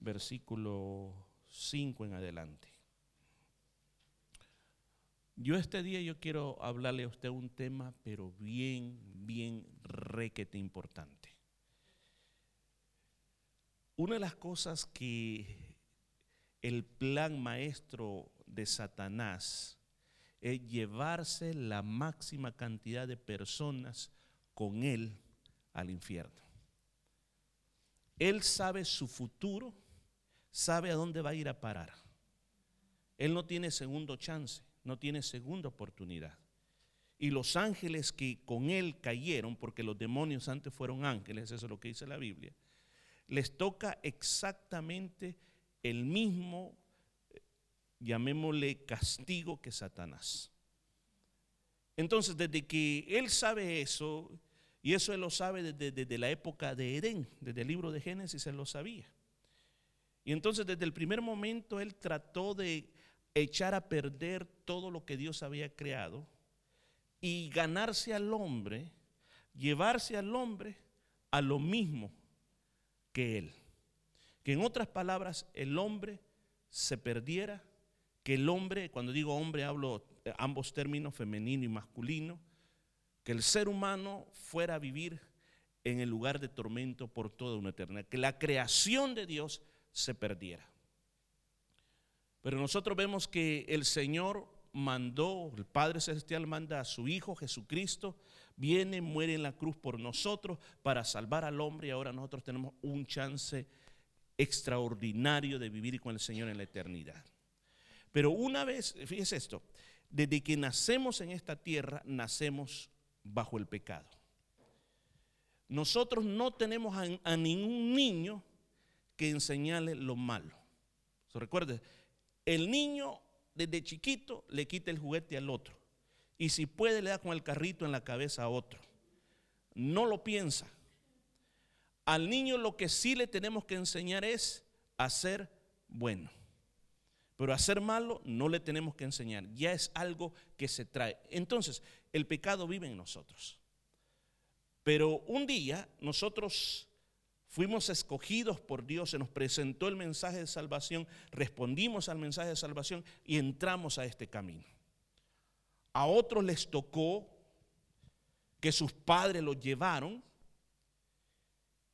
versículo 5 en adelante. Yo este día yo quiero hablarle a usted un tema, pero bien, bien requete importante. Una de las cosas que el plan maestro de Satanás es llevarse la máxima cantidad de personas con él al infierno. Él sabe su futuro, sabe a dónde va a ir a parar. Él no tiene segundo chance, no tiene segunda oportunidad. Y los ángeles que con él cayeron, porque los demonios antes fueron ángeles, eso es lo que dice la Biblia, les toca exactamente el mismo, llamémosle castigo que Satanás. Entonces, desde que él sabe eso, y eso él lo sabe desde, la época de Edén, desde el libro de Génesis él lo sabía. Y entonces desde el primer momento él trató de echar a perder todo lo que Dios había creado y ganarse al hombre, llevarse al hombre a lo mismo que él. Que en otras palabras el hombre se perdiera, que el hombre, cuando digo hombre hablo ambos términos, femenino y masculino, que el ser humano fuera a vivir en el lugar de tormento por toda una eternidad, que la creación de Dios se perdiera. Pero nosotros vemos que el Señor mandó, el Padre Celestial manda a su Hijo Jesucristo, viene, muere en la cruz por nosotros para salvar al hombre y ahora nosotros tenemos un chance extraordinario de vivir con el Señor en la eternidad. Pero una vez, fíjese esto, desde que nacemos en esta tierra, nacemos bajo el pecado. Nosotros no tenemos a, ningún niño que enseñarle lo malo. recuerde, el niño desde chiquito le quita el juguete al otro. Y si puede, le da con el carrito en la cabeza a otro. No lo piensa. Al niño lo que sí le tenemos que enseñar es a ser bueno. Pero a ser malo no le tenemos que enseñar. Ya es algo que se trae. Entonces, el pecado vive en nosotros. Pero un día nosotros fuimos escogidos por Dios, se nos presentó el mensaje de salvación, respondimos al mensaje de salvación y entramos a este camino. A otros les tocó que sus padres los llevaron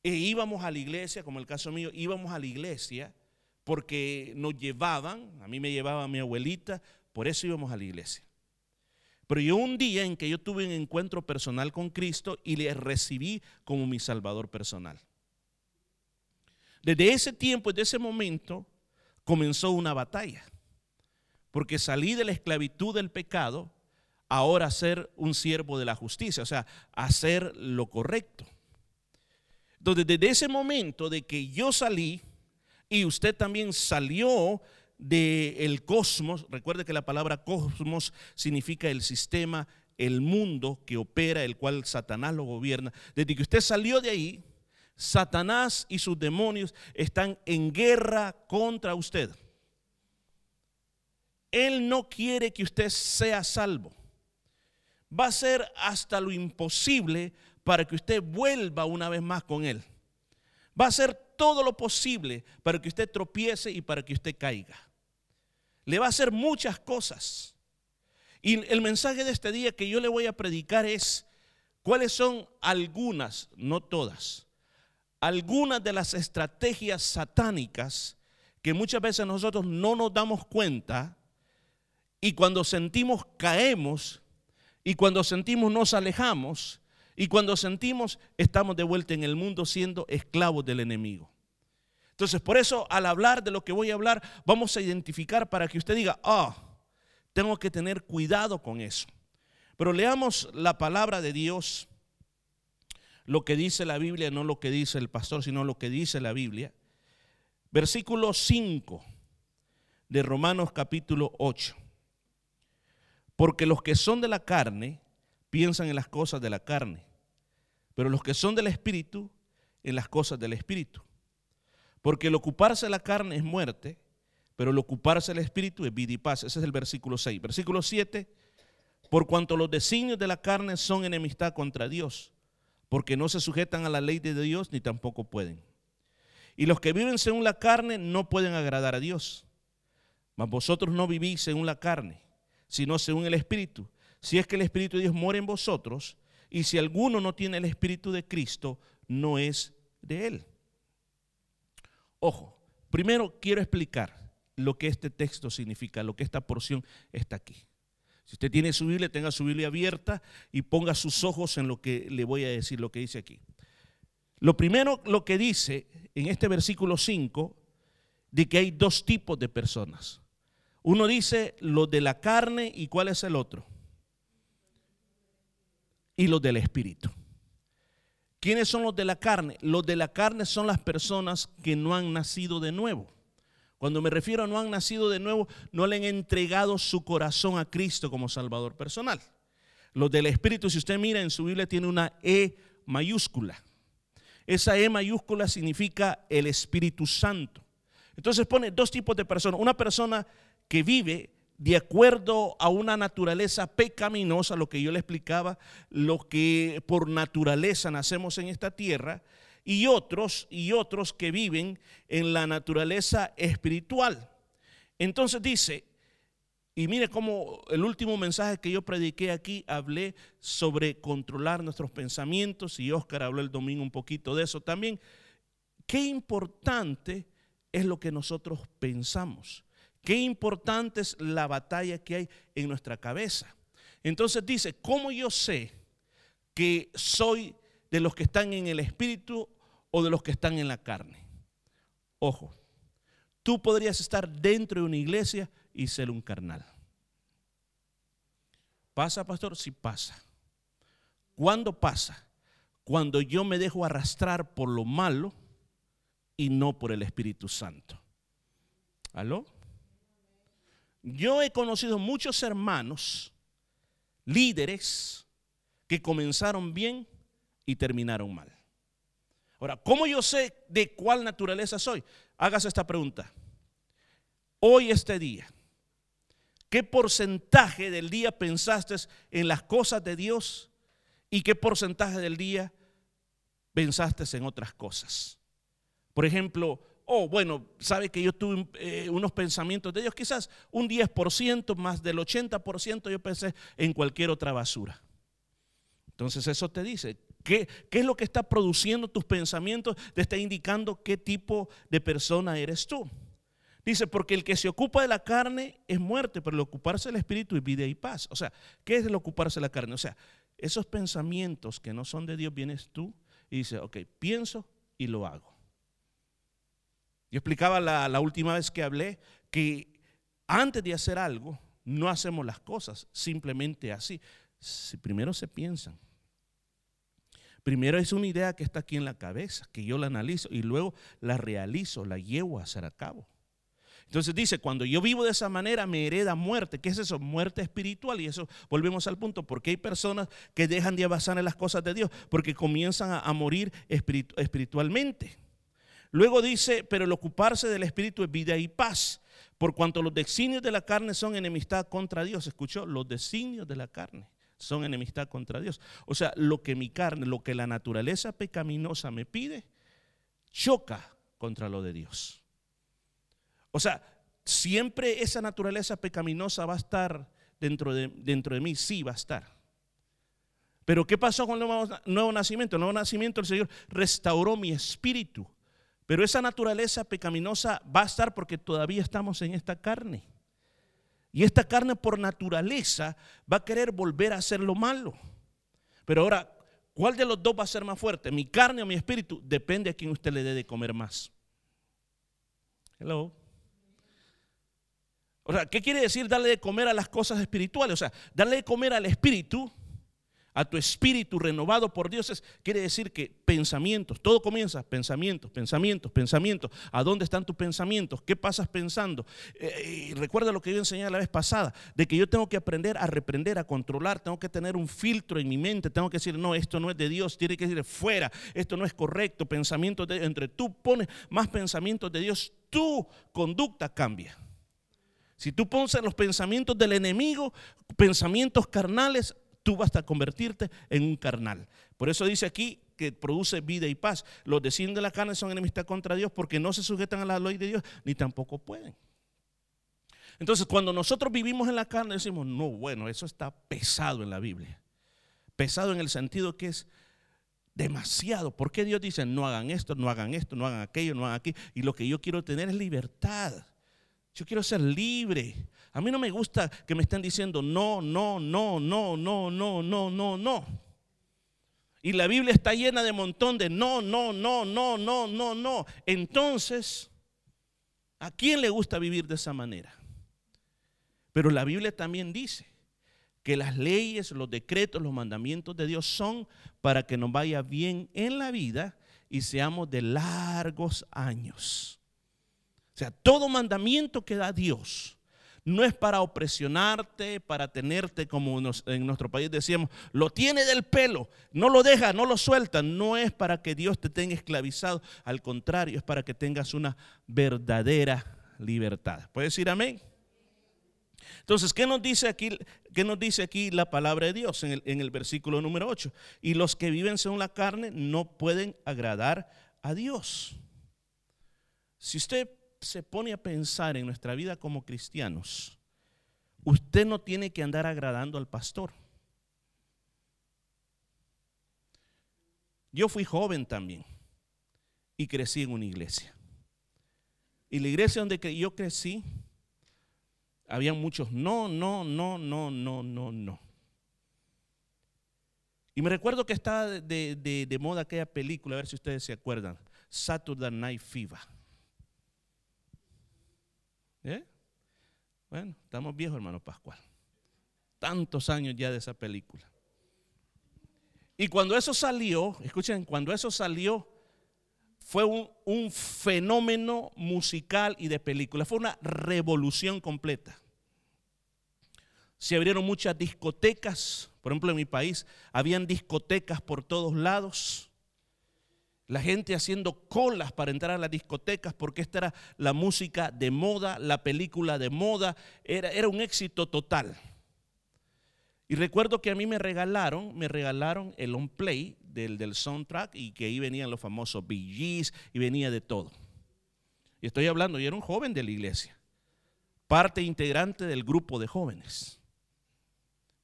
e íbamos a la iglesia, como el caso mío, íbamos a la iglesia porque nos llevaban, a mí me llevaba mi abuelita, por eso íbamos a la iglesia. Pero yo un día en que yo tuve un encuentro personal con Cristo y le recibí como mi Salvador personal. Desde ese tiempo, desde ese momento, comenzó una batalla. Porque salí de la esclavitud del pecado, ahora ser un siervo de la justicia, o sea, hacer lo correcto. Entonces, desde ese momento de que yo salí y usted también salió del cosmos, recuerde que la palabra cosmos significa el sistema, el mundo que opera, el cual Satanás lo gobierna. Desde que usted salió de ahí, Satanás y sus demonios están en guerra contra usted. Él no quiere que usted sea salvo. Va a hacer hasta lo imposible para que usted vuelva una vez más con Él. Va a hacer todo lo posible para que usted tropiece y para que usted caiga le va a hacer muchas cosas. Y el mensaje de este día que yo le voy a predicar es cuáles son algunas, no todas, algunas de las estrategias satánicas que muchas veces nosotros no nos damos cuenta y cuando sentimos caemos y cuando sentimos nos alejamos y cuando sentimos estamos de vuelta en el mundo siendo esclavos del enemigo. Entonces, por eso al hablar de lo que voy a hablar, vamos a identificar para que usted diga, ah, tengo que tener cuidado con eso. Pero leamos la palabra de Dios, lo que dice la Biblia, no lo que dice el pastor, sino lo que dice la Biblia. Versículo 5 de Romanos capítulo 8. Porque los que son de la carne piensan en las cosas de la carne, pero los que son del Espíritu en las cosas del Espíritu. Porque el ocuparse la carne es muerte, pero el ocuparse el espíritu es vida y paz. Ese es el versículo 6. Versículo 7. Por cuanto los designios de la carne son enemistad contra Dios, porque no se sujetan a la ley de Dios ni tampoco pueden. Y los que viven según la carne no pueden agradar a Dios. Mas vosotros no vivís según la carne, sino según el Espíritu. Si es que el Espíritu de Dios mora en vosotros, y si alguno no tiene el Espíritu de Cristo, no es de él. Ojo, primero quiero explicar lo que este texto significa, lo que esta porción está aquí. Si usted tiene su Biblia, tenga su Biblia abierta y ponga sus ojos en lo que le voy a decir, lo que dice aquí. Lo primero, lo que dice en este versículo 5, de que hay dos tipos de personas. Uno dice los de la carne y cuál es el otro. Y los del espíritu. ¿Quiénes son los de la carne? Los de la carne son las personas que no han nacido de nuevo. Cuando me refiero a no han nacido de nuevo, no le han entregado su corazón a Cristo como Salvador personal. Los del Espíritu, si usted mira en su Biblia, tiene una E mayúscula. Esa E mayúscula significa el Espíritu Santo. Entonces pone dos tipos de personas. Una persona que vive de acuerdo a una naturaleza pecaminosa, lo que yo le explicaba, lo que por naturaleza nacemos en esta tierra, y otros y otros que viven en la naturaleza espiritual. Entonces dice, y mire cómo el último mensaje que yo prediqué aquí hablé sobre controlar nuestros pensamientos y Oscar habló el domingo un poquito de eso también. Qué importante es lo que nosotros pensamos. Qué importante es la batalla que hay en nuestra cabeza. Entonces dice, ¿cómo yo sé que soy de los que están en el espíritu o de los que están en la carne. Ojo, tú podrías estar dentro de una iglesia y ser un carnal. ¿Pasa, pastor? Sí pasa. ¿Cuándo pasa? Cuando yo me dejo arrastrar por lo malo y no por el Espíritu Santo. ¿Aló? Yo he conocido muchos hermanos, líderes, que comenzaron bien y terminaron mal. Ahora, ¿cómo yo sé de cuál naturaleza soy? Hágase esta pregunta. Hoy, este día, ¿qué porcentaje del día pensaste en las cosas de Dios y qué porcentaje del día pensaste en otras cosas? Por ejemplo, oh, bueno, sabe que yo tuve eh, unos pensamientos de Dios, quizás un 10% más del 80% yo pensé en cualquier otra basura. Entonces eso te dice, ¿Qué, es lo que está produciendo tus pensamientos? Te está indicando qué tipo de persona eres tú. Dice, porque el que se ocupa de la carne es muerte, pero el ocuparse del espíritu es vida y paz. O sea, ¿qué es el ocuparse de la carne? O sea, esos pensamientos que no son de Dios, vienes tú y dices, ok, pienso y lo hago. Yo explicaba la, la última vez que hablé que antes de hacer algo, no hacemos las cosas simplemente así. Si primero se piensan, Primero es una idea que está aquí en la cabeza, que yo la analizo y luego la realizo, la llevo a hacer a cabo. Entonces dice, cuando yo vivo de esa manera me hereda muerte. ¿Qué es eso? Muerte espiritual. Y eso, volvemos al punto, porque hay personas que dejan de avanzar en las cosas de Dios, porque comienzan a, morir espiritualmente. Luego dice, pero el ocuparse del espíritu es vida y paz, por cuanto los designios de la carne son enemistad contra Dios. ¿Escuchó? Los designios de la carne son enemistad contra Dios. O sea, lo que mi carne, lo que la naturaleza pecaminosa me pide, choca contra lo de Dios. O sea, siempre esa naturaleza pecaminosa va a estar dentro de, dentro de mí, sí va a estar. Pero ¿qué pasó con el nuevo, nuevo nacimiento? El nuevo nacimiento, el Señor restauró mi espíritu. Pero esa naturaleza pecaminosa va a estar porque todavía estamos en esta carne. Y esta carne por naturaleza va a querer volver a hacer lo malo. Pero ahora, ¿cuál de los dos va a ser más fuerte? ¿Mi carne o mi espíritu? Depende a quién usted le dé de comer más. Hello. O sea, ¿qué quiere decir darle de comer a las cosas espirituales? O sea, darle de comer al espíritu a tu espíritu renovado por Dios, es, quiere decir que pensamientos, todo comienza, pensamientos, pensamientos, pensamientos. ¿A dónde están tus pensamientos? ¿Qué pasas pensando? Eh, y recuerda lo que yo enseñé la vez pasada, de que yo tengo que aprender a reprender, a controlar, tengo que tener un filtro en mi mente, tengo que decir, no, esto no es de Dios, tiene que decir fuera, esto no es correcto, pensamientos de entre tú pones más pensamientos de Dios, tu conducta cambia. Si tú pones los pensamientos del enemigo, pensamientos carnales, tú vas a convertirte en un carnal. Por eso dice aquí, que produce vida y paz. Los deseos de la carne son enemistad contra Dios porque no se sujetan a la ley de Dios, ni tampoco pueden. Entonces, cuando nosotros vivimos en la carne, decimos, no, bueno, eso está pesado en la Biblia. Pesado en el sentido que es demasiado. ¿Por qué Dios dice, no hagan esto, no hagan esto, no hagan aquello, no hagan aquí? Y lo que yo quiero tener es libertad. Yo quiero ser libre. A mí no me gusta que me estén diciendo no, no, no, no, no, no, no, no, no. Y la Biblia está llena de montón de no, no, no, no, no, no, no. Entonces, ¿a quién le gusta vivir de esa manera? Pero la Biblia también dice que las leyes, los decretos, los mandamientos de Dios son para que nos vaya bien en la vida y seamos de largos años. O sea, todo mandamiento que da Dios no es para opresionarte, para tenerte como en nuestro país decíamos, lo tiene del pelo, no lo deja, no lo suelta. No es para que Dios te tenga esclavizado, al contrario, es para que tengas una verdadera libertad. ¿Puedes decir amén? Entonces, ¿qué nos dice aquí, qué nos dice aquí la palabra de Dios en el, en el versículo número 8? Y los que viven según la carne no pueden agradar a Dios. Si usted se pone a pensar en nuestra vida como cristianos, usted no tiene que andar agradando al pastor. Yo fui joven también y crecí en una iglesia. Y la iglesia donde yo crecí, había muchos no, no, no, no, no, no, no. Y me recuerdo que estaba de, de, moda aquella película, a ver si ustedes se acuerdan, Saturday Night Fever. ¿Eh? Bueno, estamos viejos, hermano Pascual. Tantos años ya de esa película. Y cuando eso salió, escuchen, cuando eso salió, fue un, fenómeno musical y de película. Fue una revolución completa. Se abrieron muchas discotecas. Por ejemplo, en mi país habían discotecas por todos lados. La gente haciendo colas para entrar a las discotecas porque esta era la música de moda, la película de moda. Era, era un éxito total. Y recuerdo que a mí me regalaron, me regalaron el on play del, del soundtrack y que ahí venían los famosos BGs y venía de todo. Y estoy hablando, yo era un joven de la iglesia, parte integrante del grupo de jóvenes,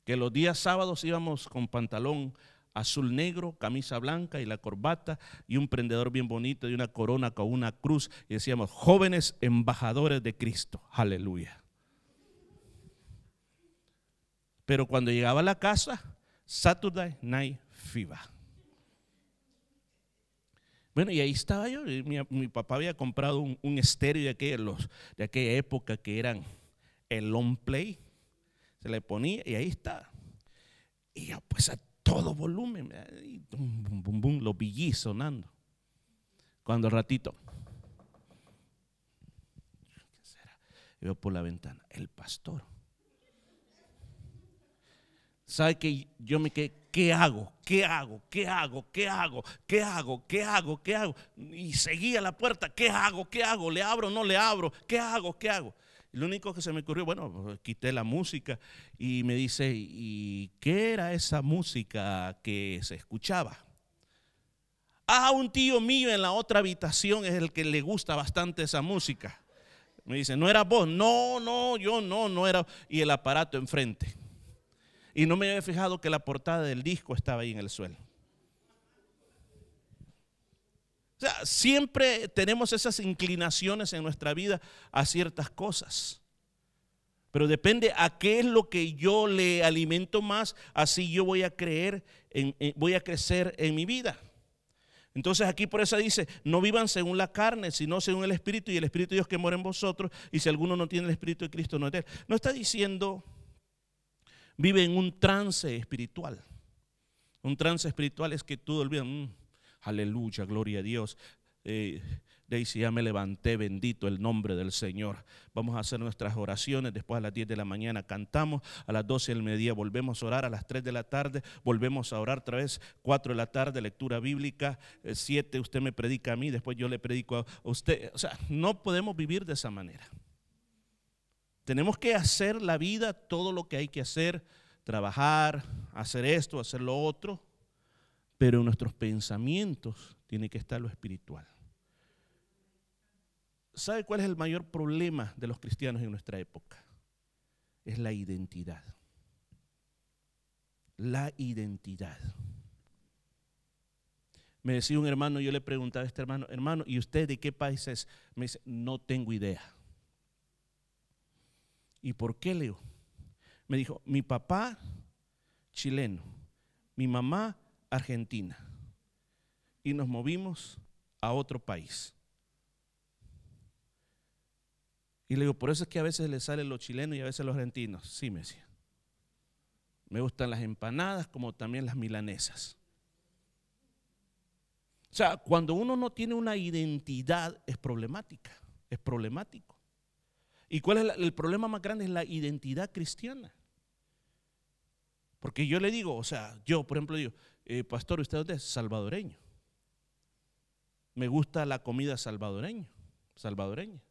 que los días sábados íbamos con pantalón azul negro, camisa blanca y la corbata y un prendedor bien bonito y una corona con una cruz y decíamos, jóvenes embajadores de Cristo, aleluya. Pero cuando llegaba a la casa, Saturday Night Fever. Bueno, y ahí estaba yo. Mi, papá había comprado un, estéreo de aquella, de aquella época que eran el long play. Se le ponía y ahí está. Y yo, pues a todo volumen, y bum, bum, bum, los billys sonando. Cuando el ratito, veo por la ventana, el pastor. ¿Sabe que yo me quedé? ¿Qué hago? ¿Qué hago? ¿Qué hago? ¿Qué hago? ¿Qué hago? ¿Qué hago? ¿Qué hago? Y seguía la puerta. ¿Qué hago? ¿Qué hago? ¿Le abro? ¿No le abro? ¿Qué hago? ¿Qué hago? Lo único que se me ocurrió, bueno, pues, quité la música y me dice, ¿y qué era esa música que se escuchaba? Ah, un tío mío en la otra habitación es el que le gusta bastante esa música. Me dice, ¿no era vos? No, no, yo no, no era. Y el aparato enfrente. Y no me había fijado que la portada del disco estaba ahí en el suelo. O sea, siempre tenemos esas inclinaciones en nuestra vida a ciertas cosas. Pero depende a qué es lo que yo le alimento más, así yo voy a creer, voy a crecer en mi vida. Entonces aquí por eso dice, no vivan según la carne, sino según el Espíritu y el Espíritu de Dios que mora en vosotros. Y si alguno no tiene el Espíritu de Cristo, no es de él. No está diciendo vive en un trance espiritual. Un trance espiritual es que tú olvidas, mm, aleluya, gloria a Dios. Eh, Daisy, ya me levanté, bendito el nombre del Señor. Vamos a hacer nuestras oraciones. Después a las 10 de la mañana cantamos, a las 12 del mediodía volvemos a orar, a las 3 de la tarde volvemos a orar otra vez, 4 de la tarde lectura bíblica, 7 eh, usted me predica a mí, después yo le predico a usted. O sea, no podemos vivir de esa manera. Tenemos que hacer la vida todo lo que hay que hacer, trabajar, hacer esto, hacer lo otro, pero en nuestros pensamientos tiene que estar lo espiritual. ¿Sabe cuál es el mayor problema de los cristianos en nuestra época? Es la identidad. La identidad. Me decía un hermano, yo le preguntaba a este hermano, hermano, ¿y usted de qué país es? Me dice, no tengo idea. ¿Y por qué, Leo? Me dijo, mi papá chileno, mi mamá argentina. Y nos movimos a otro país. Y le digo, por eso es que a veces le salen los chilenos y a veces los argentinos. Sí, me decía. Me gustan las empanadas como también las milanesas. O sea, cuando uno no tiene una identidad es problemática, es problemático. ¿Y cuál es el problema más grande? Es la identidad cristiana. Porque yo le digo, o sea, yo por ejemplo digo, eh, pastor, ¿usted dónde es? Salvadoreño. Me gusta la comida salvadoreña, salvadoreña.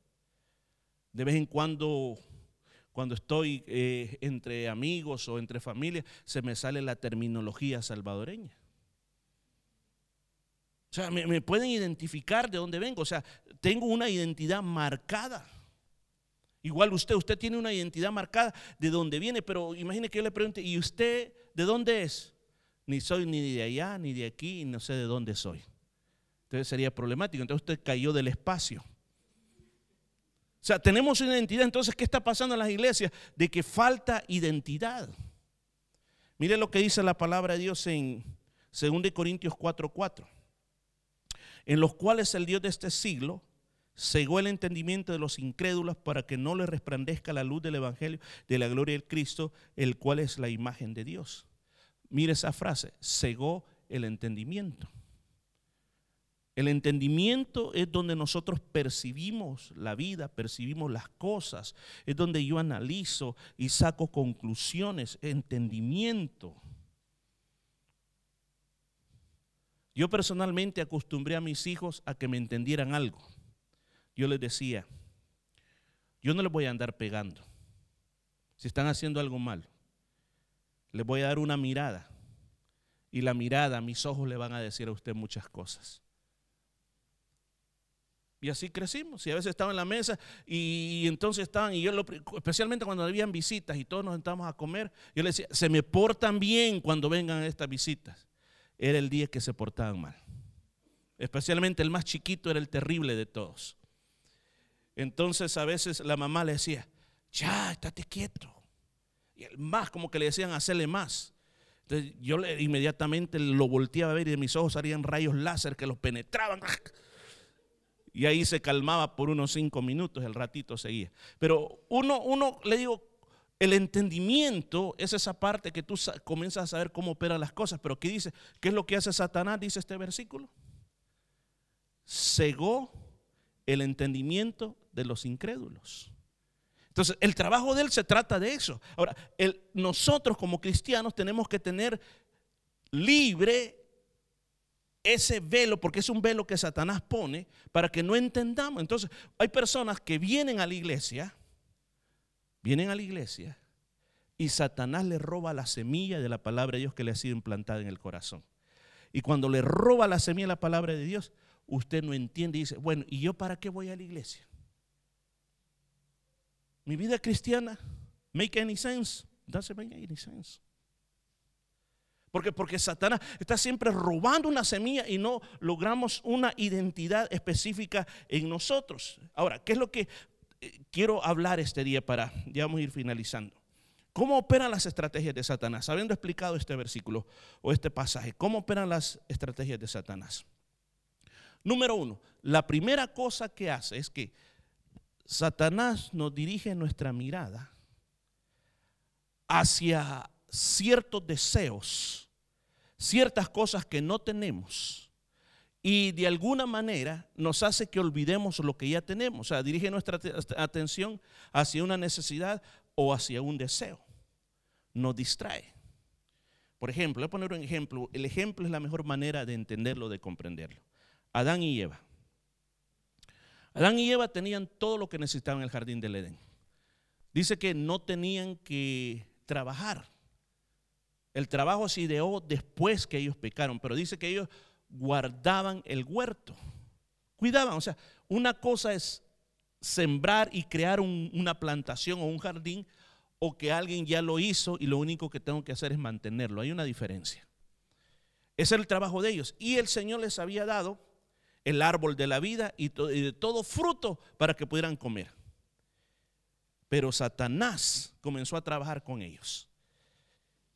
De vez en cuando, cuando estoy eh, entre amigos o entre familias, se me sale la terminología salvadoreña. O sea, me, pueden identificar de dónde vengo. O sea, tengo una identidad marcada. Igual usted, usted tiene una identidad marcada de dónde viene, pero imagine que yo le pregunte, ¿y usted de dónde es? Ni soy ni de allá, ni de aquí, no sé de dónde soy. Entonces sería problemático. Entonces usted cayó del espacio. O sea, tenemos una identidad. Entonces, ¿qué está pasando en las iglesias? De que falta identidad. Mire lo que dice la palabra de Dios en 2 Corintios 4:4 en los cuales el Dios de este siglo cegó el entendimiento de los incrédulos para que no les resplandezca la luz del Evangelio de la gloria del Cristo, el cual es la imagen de Dios. Mire esa frase, cegó el entendimiento. El entendimiento es donde nosotros percibimos la vida, percibimos las cosas, es donde yo analizo y saco conclusiones, entendimiento. Yo personalmente acostumbré a mis hijos a que me entendieran algo. Yo les decía, yo no les voy a andar pegando. Si están haciendo algo mal, les voy a dar una mirada. Y la mirada, mis ojos le van a decir a usted muchas cosas. Y así crecimos. Y a veces estaba en la mesa y, entonces estaban, y yo especialmente cuando habían visitas y todos nos sentábamos a comer, yo les decía, se me portan bien cuando vengan estas visitas era el día que se portaban mal. Especialmente el más chiquito era el terrible de todos. Entonces a veces la mamá le decía, ya, estate quieto. Más, como que le decían, hacerle más. Entonces yo inmediatamente lo volteaba a ver y de mis ojos salían rayos láser que los penetraban. Y ahí se calmaba por unos cinco minutos, el ratito seguía. Pero uno, uno le digo, el entendimiento es esa parte que tú comienzas a saber cómo operan las cosas. Pero ¿qué dice? ¿Qué es lo que hace Satanás? Dice este versículo. Cegó el entendimiento de los incrédulos. Entonces, el trabajo de él se trata de eso. Ahora, nosotros como cristianos tenemos que tener libre ese velo, porque es un velo que Satanás pone para que no entendamos. Entonces, hay personas que vienen a la iglesia vienen a la iglesia y Satanás le roba la semilla de la palabra de Dios que le ha sido implantada en el corazón. Y cuando le roba la semilla de la palabra de Dios, usted no entiende y dice, bueno, ¿y yo para qué voy a la iglesia? Mi vida cristiana, make any sense? Doesn't make any sense. Porque, porque Satanás está siempre robando una semilla y no logramos una identidad específica en nosotros. Ahora, ¿qué es lo que quiero hablar este día para, ya ir finalizando. ¿Cómo operan las estrategias de Satanás? Habiendo explicado este versículo o este pasaje, ¿cómo operan las estrategias de Satanás? Número uno, la primera cosa que hace es que Satanás nos dirige nuestra mirada hacia ciertos deseos, ciertas cosas que no tenemos y de alguna manera nos hace que olvidemos lo que ya tenemos. O sea, dirige nuestra atención hacia una necesidad o hacia un deseo. Nos distrae. Por ejemplo, voy a poner un ejemplo. El ejemplo es la mejor manera de entenderlo, de comprenderlo. Adán y Eva. Adán y Eva tenían todo lo que necesitaban en el jardín del Edén. Dice que no tenían que trabajar. El trabajo se ideó después que ellos pecaron, pero dice que ellos guardaban el huerto, cuidaban. O sea, una cosa es sembrar y crear una plantación o un jardín, o que alguien ya lo hizo y lo único que tengo que hacer es mantenerlo. Hay una diferencia. Ese es el trabajo de ellos. Y el Señor les había dado el árbol de la vida y, de todo fruto para que pudieran comer. Pero Satanás comenzó a trabajar con ellos.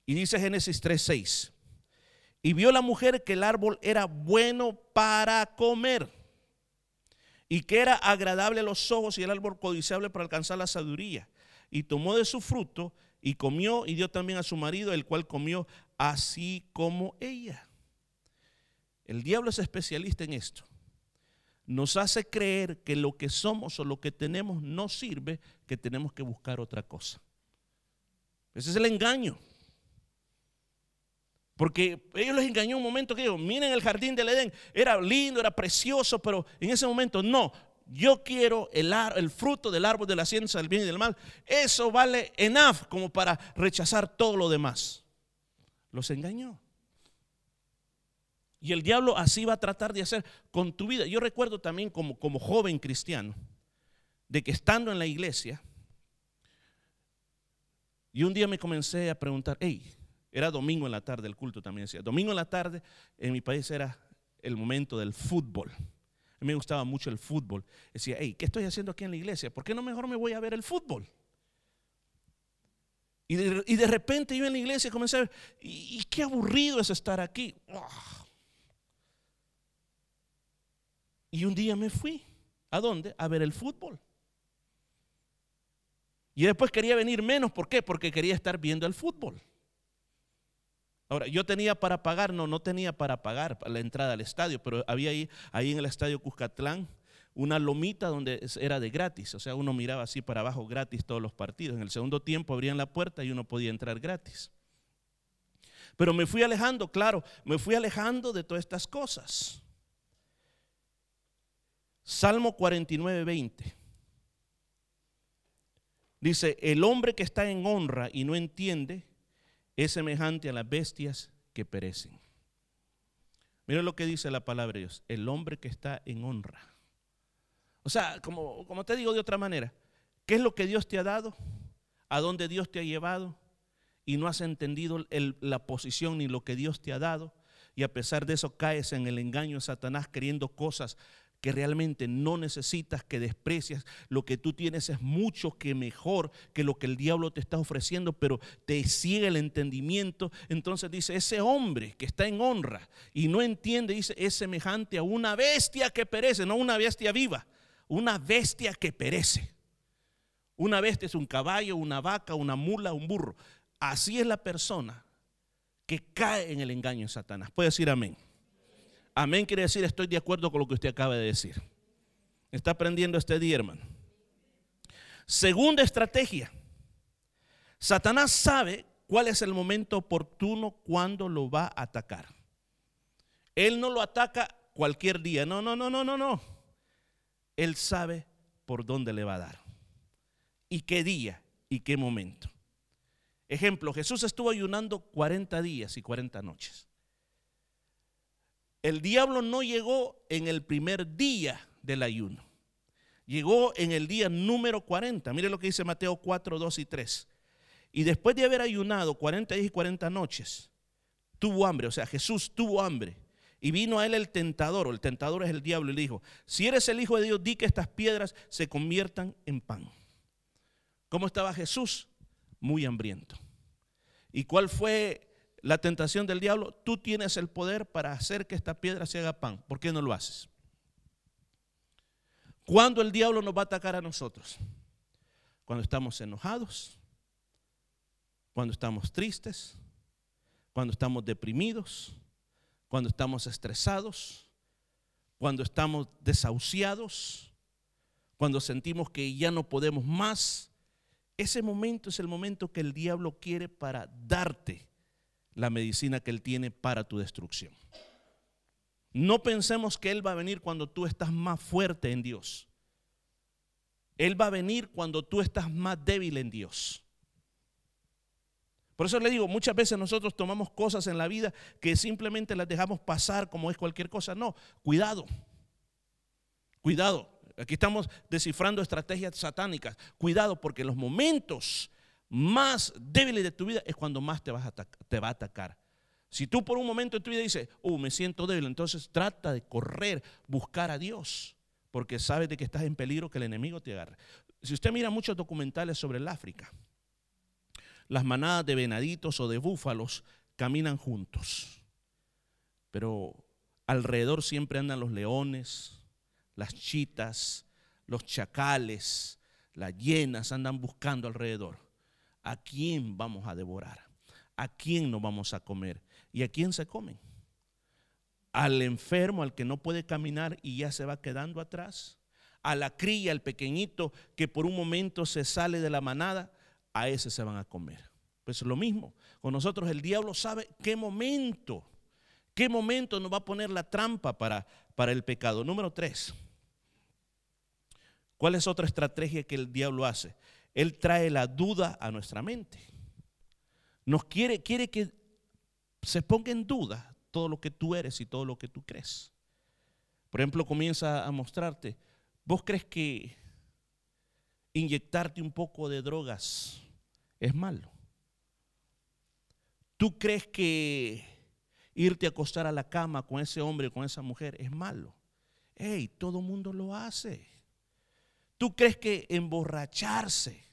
Y dice Génesis 3:6. Y vio la mujer que el árbol era bueno para comer y que era agradable a los ojos y el árbol codiciable para alcanzar la sabiduría y tomó de su fruto y comió y dio también a su marido, el cual comió así como ella. El diablo es especialista en esto. Nos hace creer que lo que somos o lo que tenemos no sirve, que tenemos que buscar otra cosa. Ese es el engaño. Porque ellos les engañó un momento que digo, miren el jardín del Edén, era lindo, era precioso, pero en ese momento no, yo quiero el, el, fruto del árbol de la ciencia del bien y del mal. Eso vale enough como para rechazar todo lo demás. Los engañó. Y el diablo así va a tratar de hacer con tu vida. Yo recuerdo también como, como joven cristiano, de que estando en la iglesia, y un día me comencé a preguntar, hey, era domingo en la tarde, el culto también decía, domingo en la tarde en mi país era el momento del fútbol. A mí me gustaba mucho el fútbol. Decía, hey, ¿qué estoy haciendo aquí en la iglesia? ¿Por qué no mejor me voy a ver el fútbol? Y de, repente yo en la iglesia comencé a ver, y, qué aburrido es estar aquí. Y un día me fui. ¿A dónde? A ver el fútbol. Y después quería venir menos. ¿Por qué? Porque quería estar viendo el fútbol. Ahora, yo tenía para pagar, no, no tenía para pagar la entrada al estadio, pero había ahí, ahí en el estadio Cuscatlán una lomita donde era de gratis, o sea, uno miraba así para abajo gratis todos los partidos. En el segundo tiempo abrían la puerta y uno podía entrar gratis. Pero me fui alejando, claro, me fui alejando de todas estas cosas. Salmo 49, 20. Dice, el hombre que está en honra y no entiende, es semejante a las bestias que perecen. Mira lo que dice la palabra de Dios, el hombre que está en honra. O sea, como, te digo de otra manera, ¿qué es lo que Dios te ha dado? ¿A dónde Dios te ha llevado? Y no has entendido la posición ni lo que Dios te ha dado. Y a pesar de eso caes en el engaño de Satanás queriendo cosas que realmente no necesitas, que desprecias, lo que tú tienes es mucho que mejor que lo que el diablo te está ofreciendo, pero te sigue el entendimiento. Entonces dice, ese hombre que está en honra y no entiende, dice, es semejante a una bestia que perece, no una bestia viva, una bestia que perece. Una bestia es un caballo, una vaca, una mula, un burro. Así es la persona que cae en el engaño de Satanás. Puede decir amén. Amén quiere decir estoy de acuerdo con lo que usted acaba de decir. Está aprendiendo este día, hermano. Segunda estrategia. Satanás sabe cuál es el momento oportuno cuando lo va a atacar. Él no lo ataca cualquier día. No, no, no, no, no, no. Él sabe por dónde le va a dar. Y qué día y qué momento. Ejemplo, Jesús estuvo ayunando 40 días y 40 noches. El diablo no llegó en el primer día del ayuno. Llegó en el día número 40. Mire lo que dice Mateo 4, 2 y 3. Y después de haber ayunado 40 días y 40 noches, tuvo hambre. O sea, Jesús tuvo hambre. Y vino a él el tentador, el tentador es el diablo, y le dijo, si eres el Hijo de Dios, di que estas piedras se conviertan en pan. ¿Cómo estaba Jesús? Muy hambriento. ¿Y cuál fue la tentación del diablo, tú tienes el poder para hacer que esta piedra se haga pan. ¿Por qué no lo haces? ¿Cuándo el diablo nos va a atacar a nosotros? Cuando estamos enojados, cuando estamos tristes, cuando estamos deprimidos, cuando estamos estresados, cuando estamos desahuciados, cuando sentimos que ya no podemos más. Ese momento es el momento que el diablo quiere para darte la medicina que Él tiene para tu destrucción. No pensemos que Él va a venir cuando tú estás más fuerte en Dios. Él va a venir cuando tú estás más débil en Dios. Por eso le digo, muchas veces nosotros tomamos cosas en la vida que simplemente las dejamos pasar como es cualquier cosa. No, cuidado. Cuidado. Aquí estamos descifrando estrategias satánicas. Cuidado porque los momentos más débiles de tu vida es cuando más te, vas a te va a atacar. Si tú por un momento en tu vida dices, oh, me siento débil, entonces trata de correr, buscar a Dios, porque sabes de que estás en peligro que el enemigo te agarre. Si usted mira muchos documentales sobre el África, las manadas de venaditos o de búfalos caminan juntos. Pero alrededor siempre andan los leones, las chitas, los chacales, las hienas andan buscando alrededor. ¿A quién vamos a devorar? ¿A quién nos vamos a comer? ¿Y a quién se comen? Al enfermo, al que no puede caminar y ya se va quedando atrás. A la cría, al pequeñito que por un momento se sale de la manada a ese se van a comer. Pues lo mismo, con nosotros el diablo sabe qué momento, qué momento nos va a poner la trampa para, para el pecado. Número tres, ¿cuál es otra estrategia que el diablo hace? Él trae la duda a nuestra mente. Nos quiere, quiere que se ponga en duda todo lo que tú eres y todo lo que tú crees. Por ejemplo, comienza a mostrarte, vos crees que inyectarte un poco de drogas es malo. ¿Tú crees que irte a acostar a la cama con ese hombre, con esa mujer, es malo? ¡Ey! Todo mundo lo hace. ¿Tú crees que emborracharse?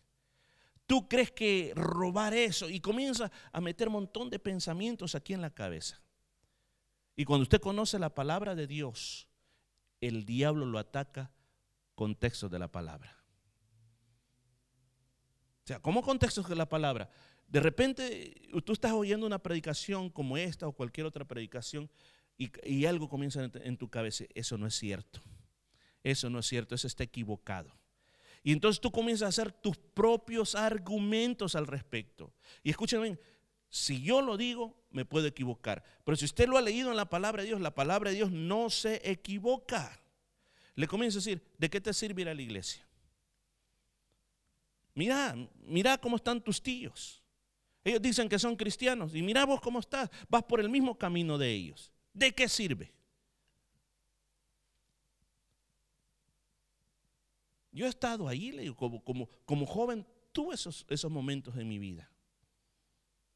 ¿Tú crees que robar eso? Y comienza a meter un montón de pensamientos aquí en la cabeza. Y cuando usted conoce la palabra de Dios, el diablo lo ataca con textos de la palabra. O sea, ¿cómo contextos de la palabra? De repente tú estás oyendo una predicación como esta o cualquier otra predicación y, algo comienza en, tu cabeza. Eso no es cierto. Eso no es cierto. Eso está equivocado. Y entonces tú comienzas a hacer tus propios argumentos al respecto. Y escúchenme, si yo lo digo, me puedo equivocar. Pero si usted lo ha leído en la palabra de Dios, la palabra de Dios no se equivoca. Le comienza a decir, ¿de qué te sirve ir a la iglesia? Mira, mira cómo están tus tíos. Ellos dicen que son cristianos y mira vos cómo estás, vas por el mismo camino de ellos. ¿De qué sirve? Yo he estado ahí, le digo, como, joven, tuve esos, momentos en mi vida.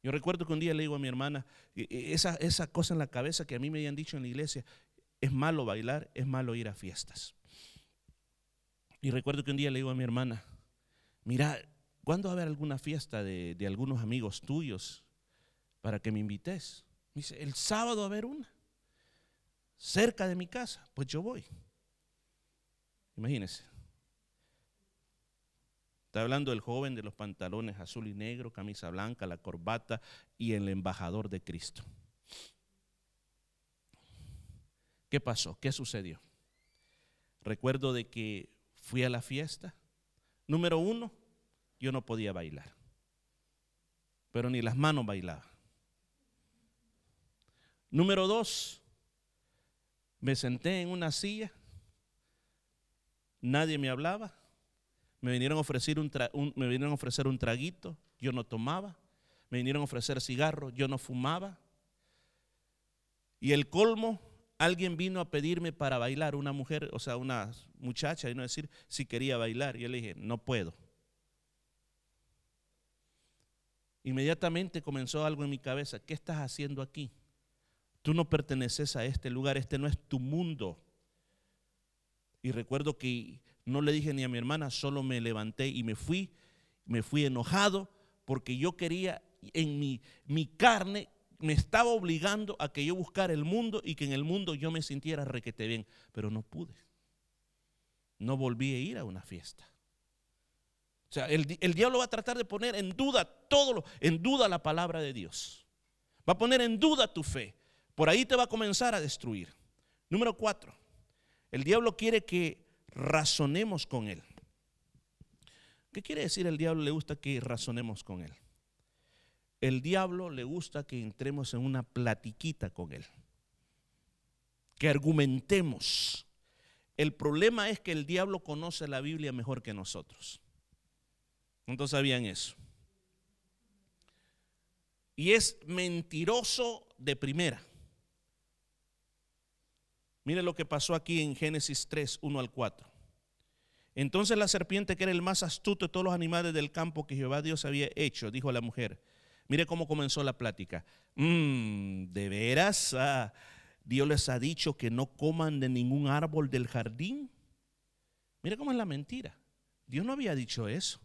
Yo recuerdo que un día le digo a mi hermana, e, e, esa, cosa en la cabeza que a mí me habían dicho en la iglesia, es malo bailar, es malo ir a fiestas. Y recuerdo que un día le digo a mi hermana, mira, ¿cuándo va a haber alguna fiesta de, algunos amigos tuyos para que me invites? Me dice, el sábado va a haber una, cerca de mi casa, pues yo voy. Imagínense. Está hablando del joven de los pantalones azul y negro, camisa blanca, la corbata y el embajador de Cristo. ¿Qué pasó? ¿Qué sucedió? Recuerdo de que fui a la fiesta. Número uno, yo no podía bailar. Pero ni las manos bailaban. Número dos, me senté en una silla, nadie me hablaba, me vinieron a ofrecer un, me vinieron a ofrecer un traguito, yo no tomaba, me vinieron a ofrecer cigarro, yo no fumaba. Y el colmo, alguien vino a pedirme para bailar, una mujer, o sea, una muchacha, y no decir si quería bailar. Y yo le dije, no puedo. Inmediatamente comenzó algo en mi cabeza. ¿Qué estás haciendo aquí? Tú no perteneces a este lugar, este no es tu mundo. Y recuerdo que no le dije ni a mi hermana, solo me levanté y me fui, me fui enojado porque yo quería, en mi, mi carne me estaba obligando a que yo buscara el mundo y que en el mundo yo me sintiera requete bien, pero no pude. No volví a ir a una fiesta. O sea, el, diablo va a tratar de poner en duda todo lo, en duda la palabra de Dios. Va a poner en duda tu fe. Por ahí te va a comenzar a destruir. Número cuatro, el diablo quiere que razonemos con él. ¿Qué quiere decir el diablo le gusta que razonemos con él? El diablo le gusta que entremos en una platiquita con él. Que argumentemos. El problema es que el diablo conoce la Biblia mejor que nosotros. ¿Cuántos sabían eso? y es mentiroso de primera. Mire lo que pasó aquí en Génesis 3, 1 al 4. Entonces la serpiente, que era el más astuto de todos los animales del campo que Jehová Dios había hecho, dijo a la mujer, mire cómo comenzó la plática. Mm, ¿De veras ah, Dios les ha dicho que no coman de ningún árbol del jardín? Mire cómo es la mentira. Dios no había dicho eso.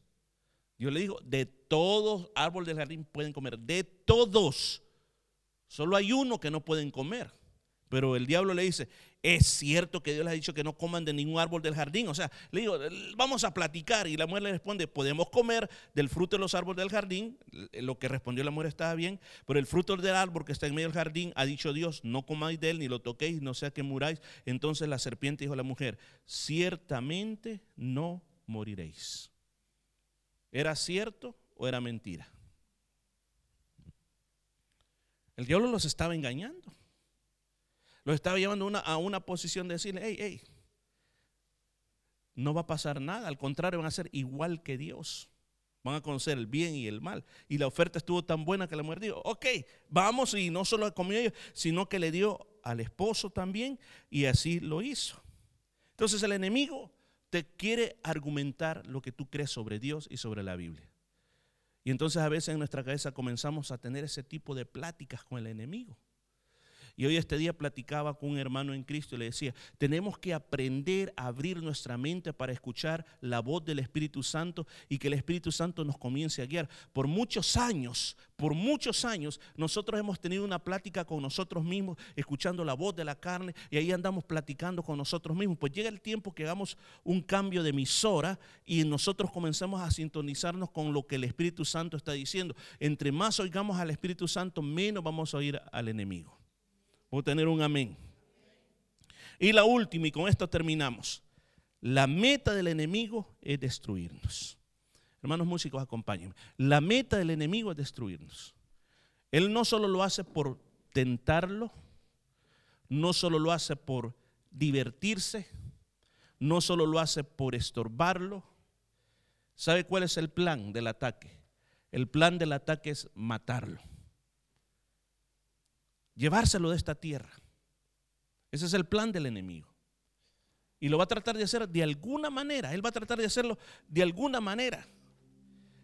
Dios le dijo, de todos árboles del jardín pueden comer, de todos. Solo hay uno que no pueden comer. Pero el diablo le dice, es cierto que Dios les ha dicho que no coman de ningún árbol del jardín. O sea, le digo, vamos a platicar. Y la mujer le responde, podemos comer del fruto de los árboles del jardín. Lo que respondió la mujer estaba bien. Pero el fruto del árbol que está en medio del jardín, ha dicho Dios, no comáis de él, ni lo toquéis, no sea que muráis. Entonces la serpiente dijo a la mujer, ciertamente no moriréis. ¿Era cierto o era mentira? El diablo los estaba engañando. Los estaba llevando a una posición de decirle, hey, hey, no va a pasar nada. Al contrario, van a ser igual que Dios. Van a conocer el bien y el mal. Y la oferta estuvo tan buena que la mujer dijo, ok, vamos. Y no solo comió ellos, sino que le dio al esposo también. Y así lo hizo. Entonces el enemigo te quiere argumentar lo que tú crees sobre Dios y sobre la Biblia. Y entonces a veces en nuestra cabeza comenzamos a tener ese tipo de pláticas con el enemigo. Y hoy este día platicaba con un hermano en Cristo y le decía, tenemos que aprender a abrir nuestra mente para escuchar la voz del Espíritu Santo y que el Espíritu Santo nos comience a guiar. Por muchos años, por muchos años, nosotros hemos tenido una plática con nosotros mismos, escuchando la voz de la carne y ahí andamos platicando con nosotros mismos. Pues llega el tiempo que hagamos un cambio de emisora y nosotros comenzamos a sintonizarnos con lo que el Espíritu Santo está diciendo. Entre más oigamos al Espíritu Santo, menos vamos a oír al enemigo. Puedo tener un amén. Y la última, y con esto terminamos. La meta del enemigo es destruirnos. Hermanos músicos, acompáñenme. La meta del enemigo es destruirnos. Él no solo lo hace por tentarlo, no solo lo hace por divertirse, no solo lo hace por estorbarlo. ¿Sabe cuál es el plan del ataque? El plan del ataque es matarlo llevárselo de esta tierra. Ese es el plan del enemigo. Y lo va a tratar de hacer de alguna manera. Él va a tratar de hacerlo de alguna manera.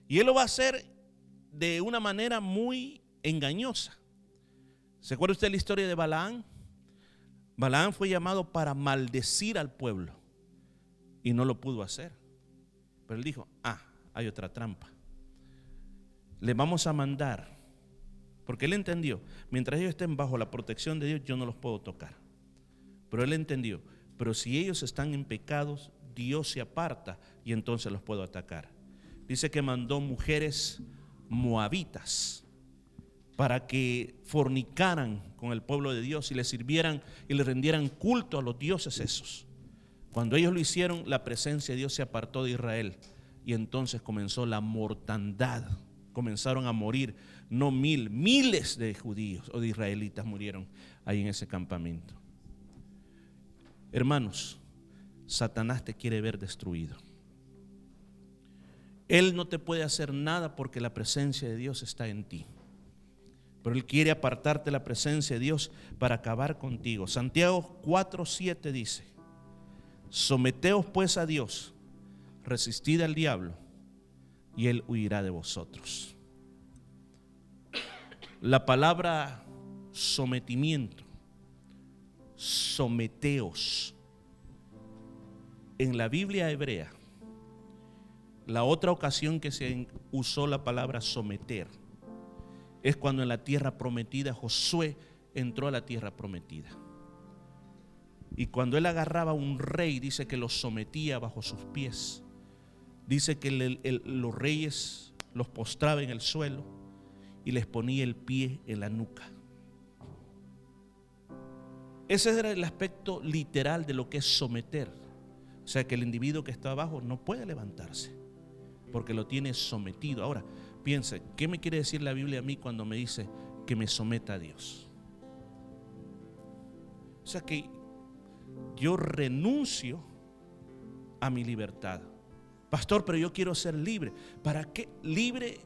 Y él lo va a hacer de una manera muy engañosa. ¿Se acuerda usted la historia de Balaán? Balaán fue llamado para maldecir al pueblo y no lo pudo hacer. Pero él dijo, ah, hay otra trampa. Le vamos a mandar porque él entendió, mientras ellos estén bajo la protección de Dios, yo no los puedo tocar. Pero él entendió, pero si ellos están en pecados, Dios se aparta y entonces los puedo atacar. Dice que mandó mujeres moabitas para que fornicaran con el pueblo de Dios y le sirvieran y le rendieran culto a los dioses esos. Cuando ellos lo hicieron, la presencia de Dios se apartó de Israel y entonces comenzó la mortandad. Comenzaron a morir no mil, miles de judíos o de israelitas murieron ahí en ese campamento. Hermanos, Satanás te quiere ver destruido. Él no te puede hacer nada porque la presencia de Dios está en ti. Pero Él quiere apartarte la presencia de Dios para acabar contigo. Santiago 4:7 dice, someteos pues a Dios, resistid al diablo y Él huirá de vosotros. La palabra sometimiento, someteos, en la Biblia hebrea, la otra ocasión que se usó la palabra someter es cuando en la tierra prometida Josué entró a la tierra prometida. Y cuando él agarraba a un rey, dice que lo sometía bajo sus pies. Dice que los reyes los postraba en el suelo y les ponía el pie en la nuca. Ese era el aspecto literal de lo que es someter. O sea que el individuo que está abajo no puede levantarse porque lo tiene sometido. Ahora, piense, ¿qué me quiere decir la Biblia a mí cuando me dice que me someta a Dios? O sea que yo renuncio a mi libertad. Pastor, pero yo quiero ser libre. ¿Para qué? Libre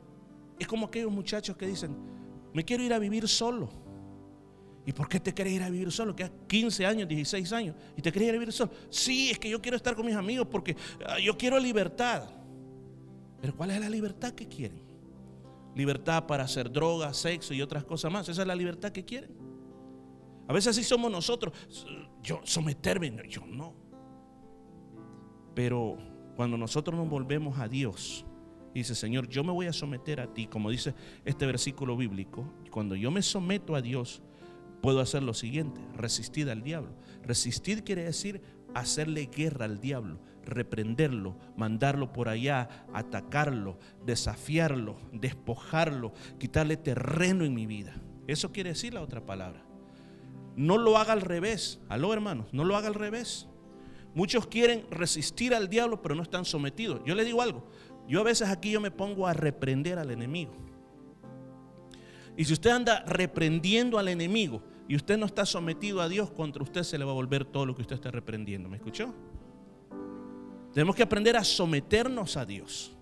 es como aquellos muchachos que dicen, me quiero ir a vivir solo. ¿Y por qué te quieres ir a vivir solo? Que 15 años, 16 años y te quieres ir a vivir solo. Sí, es que yo quiero estar con mis amigos porque ah, yo quiero libertad. Pero ¿cuál es la libertad que quieren? Libertad para hacer droga, sexo y otras cosas más. Esa es la libertad que quieren. A veces así somos nosotros. Yo someterme, yo no. Pero cuando nosotros nos volvemos a Dios, dice, Señor, yo me voy a someter a ti, como dice este versículo bíblico, cuando yo me someto a Dios, puedo hacer lo siguiente, resistir al diablo. Resistir quiere decir hacerle guerra al diablo, reprenderlo, mandarlo por allá, atacarlo, desafiarlo, despojarlo, quitarle terreno en mi vida. Eso quiere decir la otra palabra. No lo haga al revés. Aló, hermanos, no lo haga al revés. Muchos quieren resistir al diablo, pero no están sometidos. Yo le digo algo. Yo a veces aquí yo me pongo a reprender al enemigo. Y si usted anda reprendiendo al enemigo, y usted no está sometido a Dios, contra usted se le va a volver todo lo que usted está reprendiendo. ¿Me escuchó? Tenemos que aprender a someternos a Dios.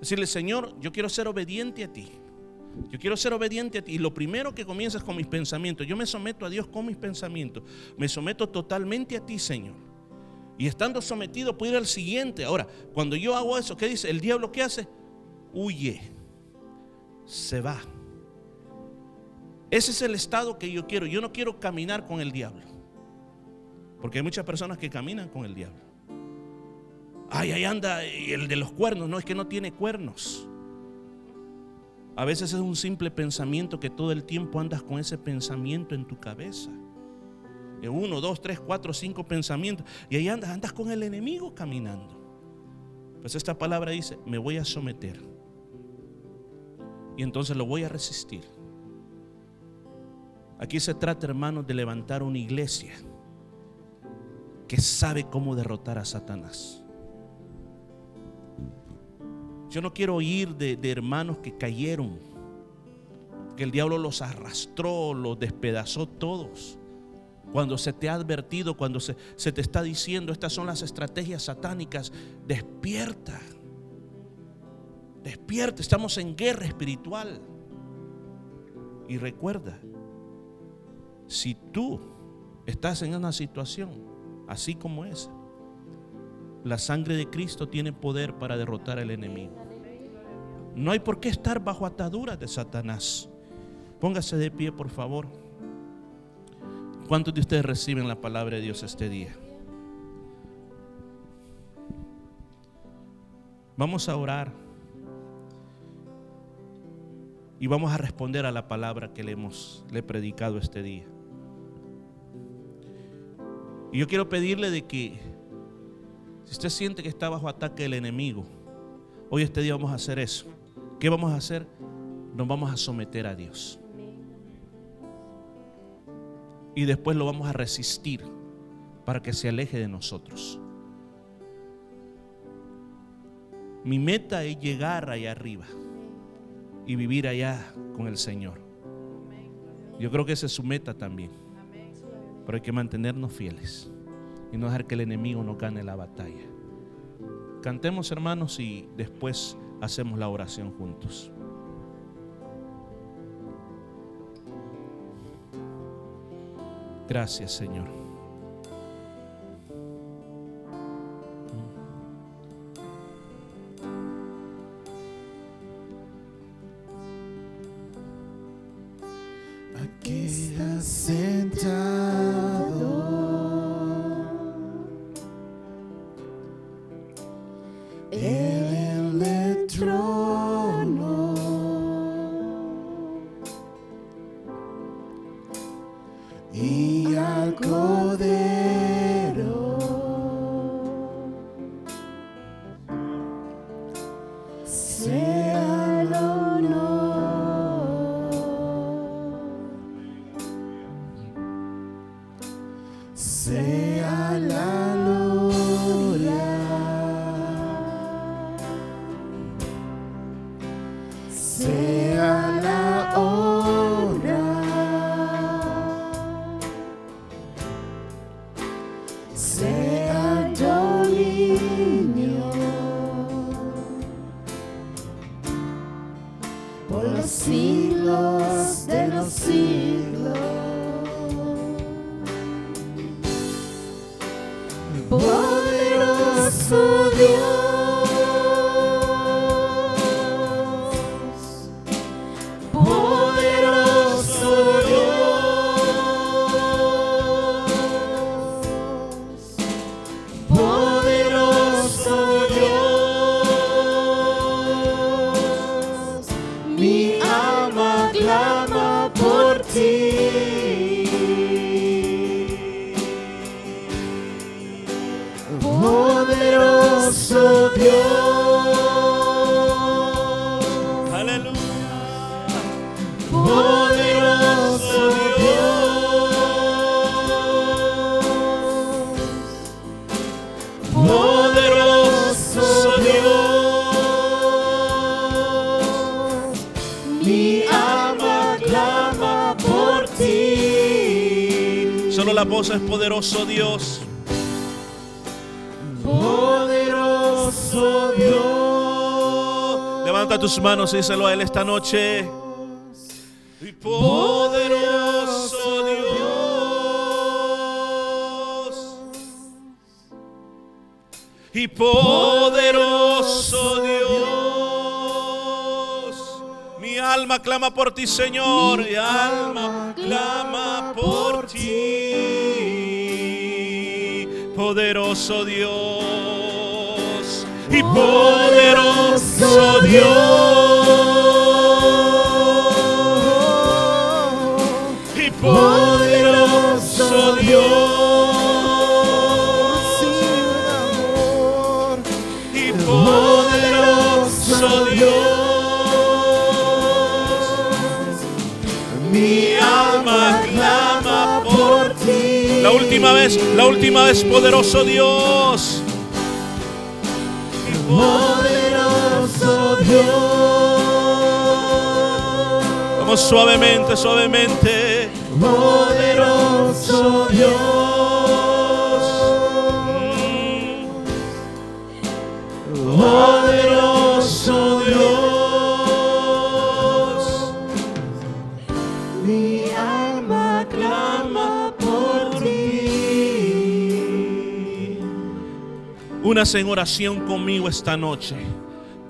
Decirle, Señor, yo quiero ser obediente a ti. Yo quiero ser obediente a ti. Y lo primero que comienza es con mis pensamientos. Yo me someto a Dios con mis pensamientos. Me someto totalmente a ti, Señor. Y estando sometido, puedo ir al siguiente. Ahora, cuando yo hago eso, ¿qué dice? El diablo, ¿qué hace? Huye. Se va. Ese es el estado que yo quiero. Yo no quiero caminar con el diablo. Porque hay muchas personas que caminan con el diablo. Ay, ahí anda el de los cuernos. No, es que no tiene cuernos. A veces es un simple pensamiento que todo el tiempo andas con ese pensamiento en tu cabeza. Uno, dos, tres, cuatro, cinco pensamientos. Y ahí andas, andas con el enemigo caminando. Pues esta palabra dice, me voy a someter. Y entonces lo voy a resistir. Aquí se trata, hermanos, de levantar una iglesia que sabe cómo derrotar a Satanás. Yo no quiero oír de, hermanos que cayeron, que el diablo los arrastró, los despedazó todos. Cuando se te ha advertido, cuando se, se te está diciendo, estas son las estrategias satánicas, despierta. Despierta, estamos en guerra espiritual. Y recuerda, si tú estás en una situación así como esa, la sangre de Cristo tiene poder para derrotar al enemigo. No hay por qué estar bajo ataduras de Satanás. Póngase de pie, por favor. ¿Cuántos de ustedes reciben la palabra de Dios este día? Vamos a orar y vamos a responder a la palabra que le hemos le predicado este día. Y yo quiero pedirle de que, si usted siente que está bajo ataque del enemigo, hoy este día vamos a hacer eso. ¿Qué vamos a hacer? Nos vamos a someter a Dios. Y después lo vamos a resistir para que se aleje de nosotros. Mi meta es llegar allá arriba y vivir allá con el Señor. Yo creo que esa es su meta también. Pero hay que mantenernos fieles y no dejar que el enemigo nos gane la batalla. Cantemos hermanos y después hacemos la oración juntos. Gracias Señor. Por los siglos Es poderoso Dios. Poderoso Dios. Levanta tus manos y díselo a Él esta noche. Y poderoso Dios. Y poderoso Dios. Mi alma clama por ti, Señor. Mi alma clama por ti. Poderoso Dios. Y poderoso Dios. La última vez, la última vez, poderoso Dios. Poderoso Dios. Vamos suavemente, suavemente. Poderoso Dios. Mm. En oración conmigo esta noche.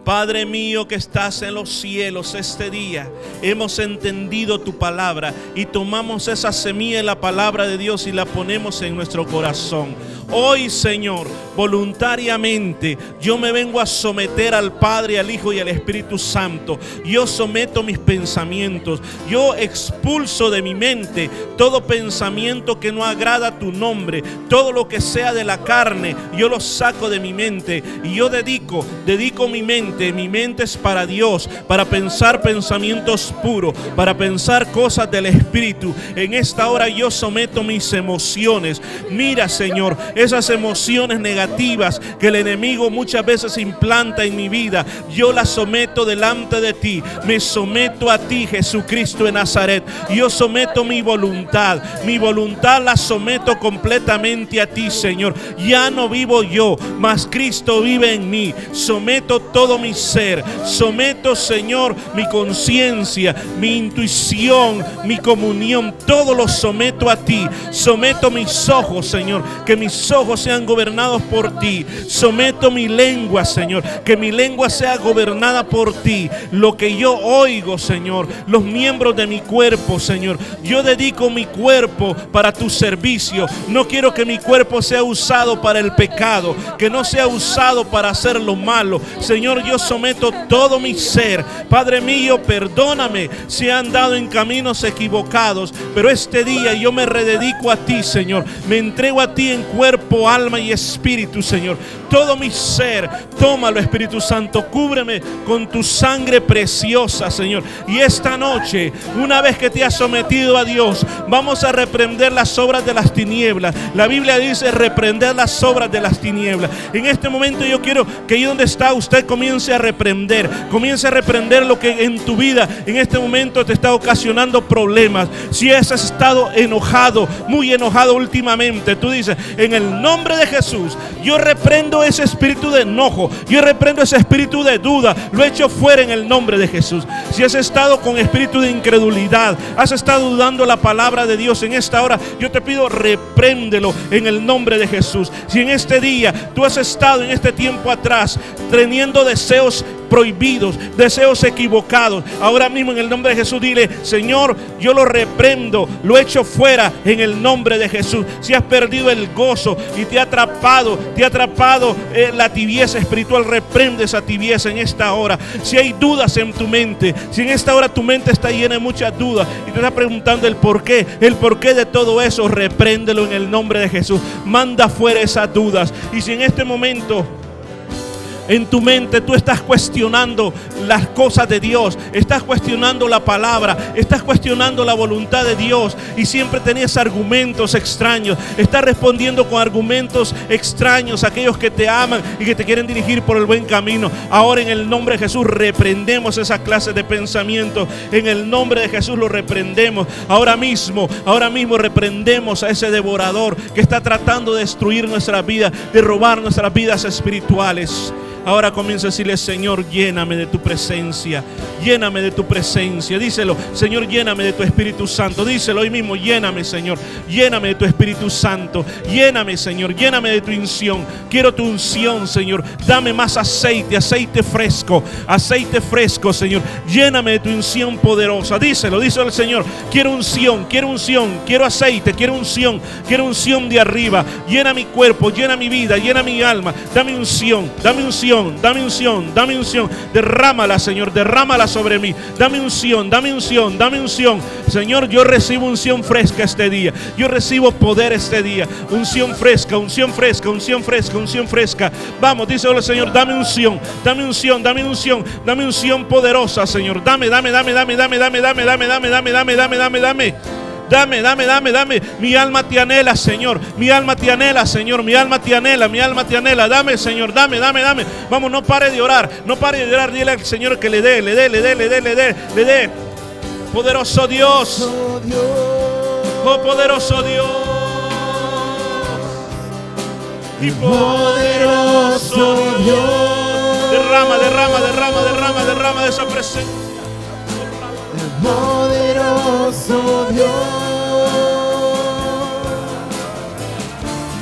Padre mío que estás en los cielos este día, hemos entendido tu palabra y tomamos esa semilla de la palabra de Dios y la ponemos en nuestro corazón. Hoy, Señor, voluntariamente yo me vengo a someter al Padre, al Hijo y al Espíritu Santo. Yo someto mis pensamientos. Yo expulso de mi mente todo pensamiento que no agrada tu nombre. Todo lo que sea de la carne, yo lo saco de mi mente. Y yo dedico, dedico mi mente. Mi mente es para Dios, para pensar pensamientos puros, para pensar cosas del Espíritu. En esta hora yo someto mis emociones. Mira, Señor, esas emociones negativas que el enemigo muchas veces implanta en mi vida, yo las someto delante de ti. Me someto a ti, Jesucristo de Nazaret. Yo someto mi voluntad. Mi voluntad la someto completamente a ti, Señor. Ya no vivo yo, mas Cristo vive en mí. Someto todo mi ser. Someto, Señor, mi conciencia, mi intuición, mi comunión. Todo lo someto a ti. Someto mis ojos, Señor. Que mis ojos sean gobernados por ti. Someto mi lengua, Señor. Que mi lengua sea gobernada por ti. Lo que yo oigo, Señor. Los miembros de mi cuerpo, Señor. Yo dedico mi cuerpo para tu servicio. No quiero que mi cuerpo sea usado para el pecado. Que no sea usado para hacer lo malo. Señor, yo someto todo mi ser. Padre mío, perdóname si he andado en caminos equivocados. Pero este día yo me rededico a ti, Señor. Me entrego a ti en cuerpo, alma y espíritu, Señor. Todo mi ser, tómalo, Espíritu Santo. Cúbreme con tu sangre preciosa, Señor. Y esta noche, una vez que te has sometido a Dios, vamos a reprender las obras de las tinieblas. La Biblia dice reprender las obras de las tinieblas. En este momento yo quiero que ahí donde está usted comience a reprender. Comience a reprender lo que en tu vida en este momento te está ocasionando problemas. Si has estado enojado, muy enojado últimamente, tú dices, en el nombre de Jesús, yo reprendo reprendo ese espíritu de enojo. Yo reprendo ese espíritu de duda. Lo echo fuera en el nombre de Jesús. Si has estado con espíritu de incredulidad, has estado dudando la palabra de Dios en esta hora, yo te pido repréndelo en el nombre de Jesús. Si en este día tú has estado en este tiempo atrás teniendo deseos prohibidos, deseos equivocados. Ahora mismo en el nombre de Jesús dile, Señor, yo lo reprendo, lo echo fuera en el nombre de Jesús. Si has perdido el gozo y te ha atrapado, te ha atrapado eh, la tibieza espiritual, reprende esa tibieza en esta hora. Si hay dudas en tu mente, si en esta hora tu mente está llena de muchas dudas y te está preguntando el por qué, el porqué de todo eso, repréndelo en el nombre de Jesús. Manda fuera esas dudas. Y si en este momento en tu mente tú estás cuestionando las cosas de Dios, estás cuestionando la palabra, estás cuestionando la voluntad de Dios y siempre tenías argumentos extraños, estás respondiendo con argumentos extraños a aquellos que te aman y que te quieren dirigir por el buen camino. Ahora en el nombre de Jesús reprendemos esa clase de pensamiento, en el nombre de Jesús lo reprendemos. Ahora mismo, ahora mismo reprendemos a ese devorador que está tratando de destruir nuestra vida, de robar nuestras vidas espirituales. Ahora comienza a decirle, Señor, lléname de tu presencia. Lléname de tu presencia. Díselo, Señor, lléname de tu Espíritu Santo. Díselo hoy mismo, lléname, Señor. Lléname de tu Espíritu Santo. Lléname, Señor. Lléname de tu unción. Quiero tu unción, Señor. Dame más aceite, aceite fresco. Aceite fresco, Señor. Lléname de tu unción poderosa. Díselo, díselo al Señor. Quiero unción, quiero unción, quiero aceite, quiero unción, quiero unción de arriba. Llena mi cuerpo, llena mi vida, llena mi alma. Dame unción, dame unción dame unción, dame unción. Derrámala, Señor, derrámala sobre mí. Dame unción, dame unción, dame unción. Señor, yo recibo unción fresca este día. Yo recibo poder este día. Unción fresca, unción fresca, unción fresca, unción fresca. Vamos, dice el Señor, dame unción, dame unción, dame unción, dame unción poderosa, Señor. Dame, dame, dame, dame, dame, dame, dame, dame, dame, dame, dame, dame, dame, dame. Dame, dame, dame, dame. Mi alma te anhela, Señor. Mi alma te anhela, Señor. Mi alma te anhela, mi alma te anhela. Dame, Señor. Dame, dame, dame. Vamos, no pare de orar. No pare de orar. Dile al Señor que le dé, le dé, le dé, le dé, le dé, le dé. Poderoso Dios. Oh, poderoso Dios. Y poderoso Dios. Derrama, derrama, derrama, derrama, derrama de esa presencia poderoso Dios.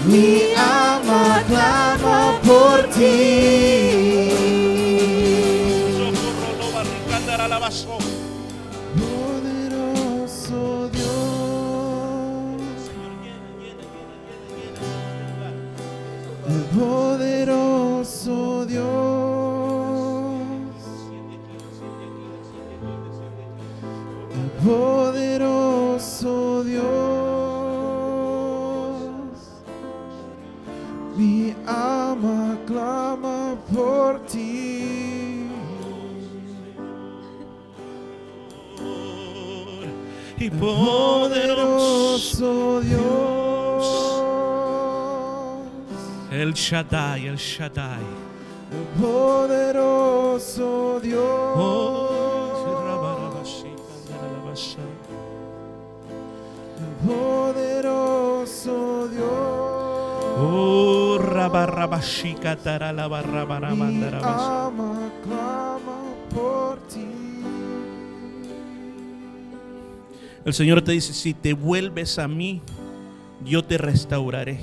Mi alma clama por ti. Poderoso Dios. Poderoso Dios. Poderoso Dios, mi alma clama por ti. Y poderoso Dios, el Shaddai, el Shaddai, poderoso Dios. Oh, poderoso Dios. Oh, rabarrabashika barra ama, clama por ti. El Señor te dice, si te vuelves a mí, yo te restauraré.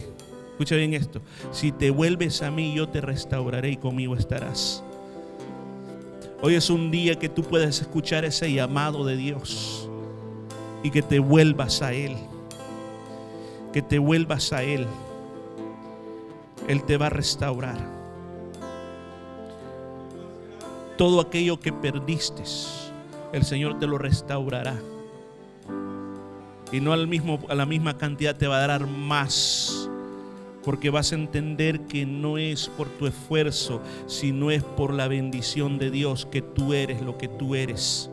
Escucha bien esto. Si te vuelves a mí, yo te restauraré y conmigo estarás. Hoy es un día que tú puedes escuchar ese llamado de Dios y que te vuelvas a Él. Que te vuelvas a Él. Él te va a restaurar. Todo aquello que perdiste, el Señor te lo restaurará. Y no al mismo, a la misma cantidad te va a dar más. Porque vas a entender que no es por tu esfuerzo, sino es por la bendición de Dios que tú eres lo que tú eres.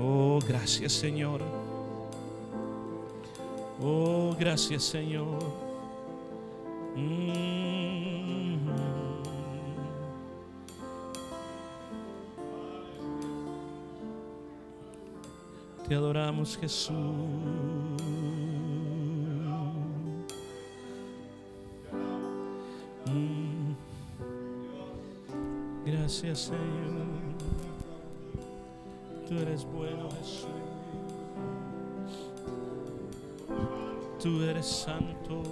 Oh, gracias Señor. Oh, gracias Señor. Mm. Te adoramos Jesús. Mm. Gracias Señor. Tú eres bueno Jesús. Tú eres santo.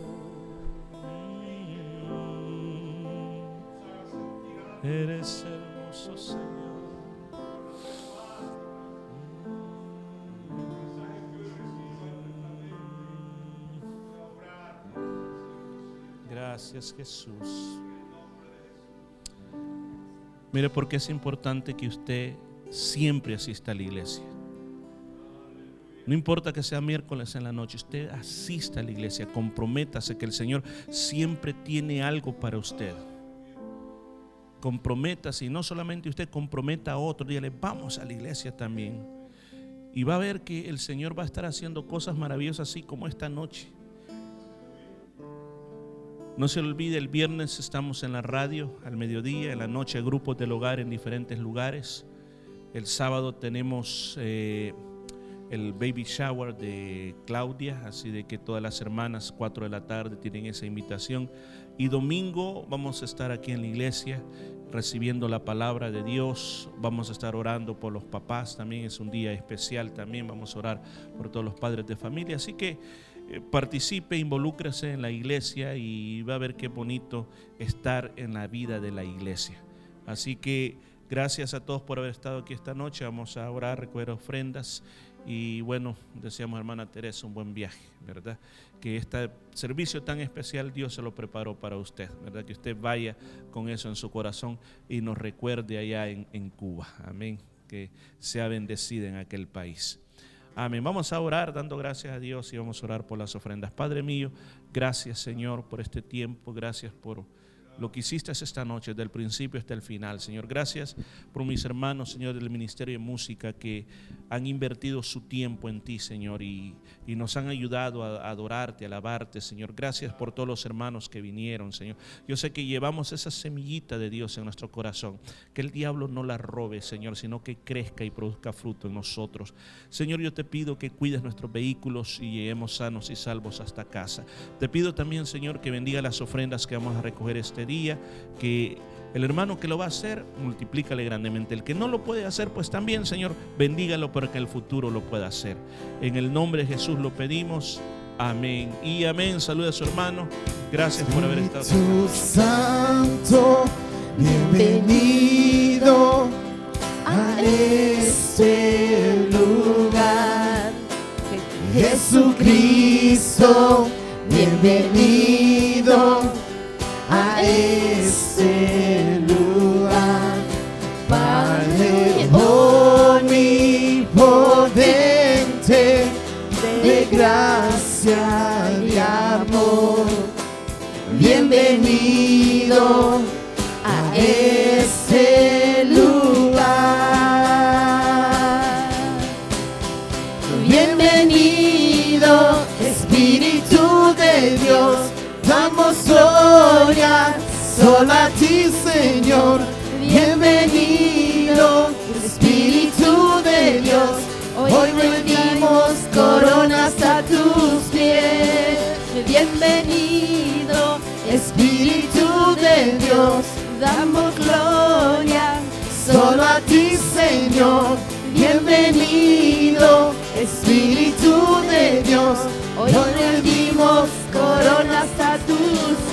Eres hermoso, Señor. Gracias, Jesús. Mire por qué es importante que usted siempre asista a la iglesia. No importa que sea miércoles en la noche, usted asista a la iglesia, comprométase que el Señor siempre tiene algo para usted. Comprométase y no solamente usted comprometa a otro, dígale, vamos a la iglesia también. Y va a ver que el Señor va a estar haciendo cosas maravillosas así como esta noche. No se olvide, el viernes estamos en la radio al mediodía, en la noche grupos del hogar en diferentes lugares. El sábado tenemos eh, el baby shower de Claudia, así de que todas las hermanas, 4 de la tarde, tienen esa invitación. Y domingo vamos a estar aquí en la iglesia recibiendo la palabra de Dios. Vamos a estar orando por los papás también, es un día especial también. Vamos a orar por todos los padres de familia. Así que eh, participe, involúcrese en la iglesia y va a ver qué bonito estar en la vida de la iglesia. Así que gracias a todos por haber estado aquí esta noche. Vamos a orar, recoger ofrendas y bueno, deseamos hermana Teresa un buen viaje, ¿verdad? Que este servicio tan especial Dios se lo preparó para usted, ¿verdad? Que usted vaya con eso en su corazón y nos recuerde allá en, en Cuba. Amén. Que sea bendecida en aquel país. Amén. Vamos a orar dando gracias a Dios y vamos a orar por las ofrendas. Padre mío, gracias Señor por este tiempo, gracias por lo que hiciste esta noche, desde el principio hasta el final. Señor, gracias por mis hermanos, Señor, del Ministerio de Música que han invertido su tiempo en ti, Señor, y, y, nos han ayudado a adorarte, a alabarte, Señor. Gracias por todos los hermanos que vinieron, Señor. Yo sé que llevamos esa semillita de Dios en nuestro corazón, que el diablo no la robe, Señor, sino que crezca y produzca fruto en nosotros. Señor, yo te pido que cuides nuestros vehículos y lleguemos sanos y salvos hasta casa. Te pido también, Señor, que bendiga las ofrendas que vamos a recoger este día, que el hermano que lo va a hacer, multiplícale grandemente. El que no lo puede hacer, pues también, Señor, bendígalo para que el futuro lo pueda hacer. En el nombre de Jesús lo pedimos. Amén. Y amén. Saluda a su hermano. Gracias por haber estado. Espíritu Santo, bienvenido a este lugar. Jesucristo, bienvenido a este lugar. Padre omnipotente, de gracia y amor. Bienvenido a este lugar. Bienvenido, Espíritu de Dios. Damos gloria solo a ti, Señor. Bienvenido, Espíritu de Dios. Hoy rendimos coronas a tus pies. Bienvenido, Espíritu de Dios. Damos gloria solo a ti, Señor. Bienvenido, Espíritu de Dios. Hoy coronas a tus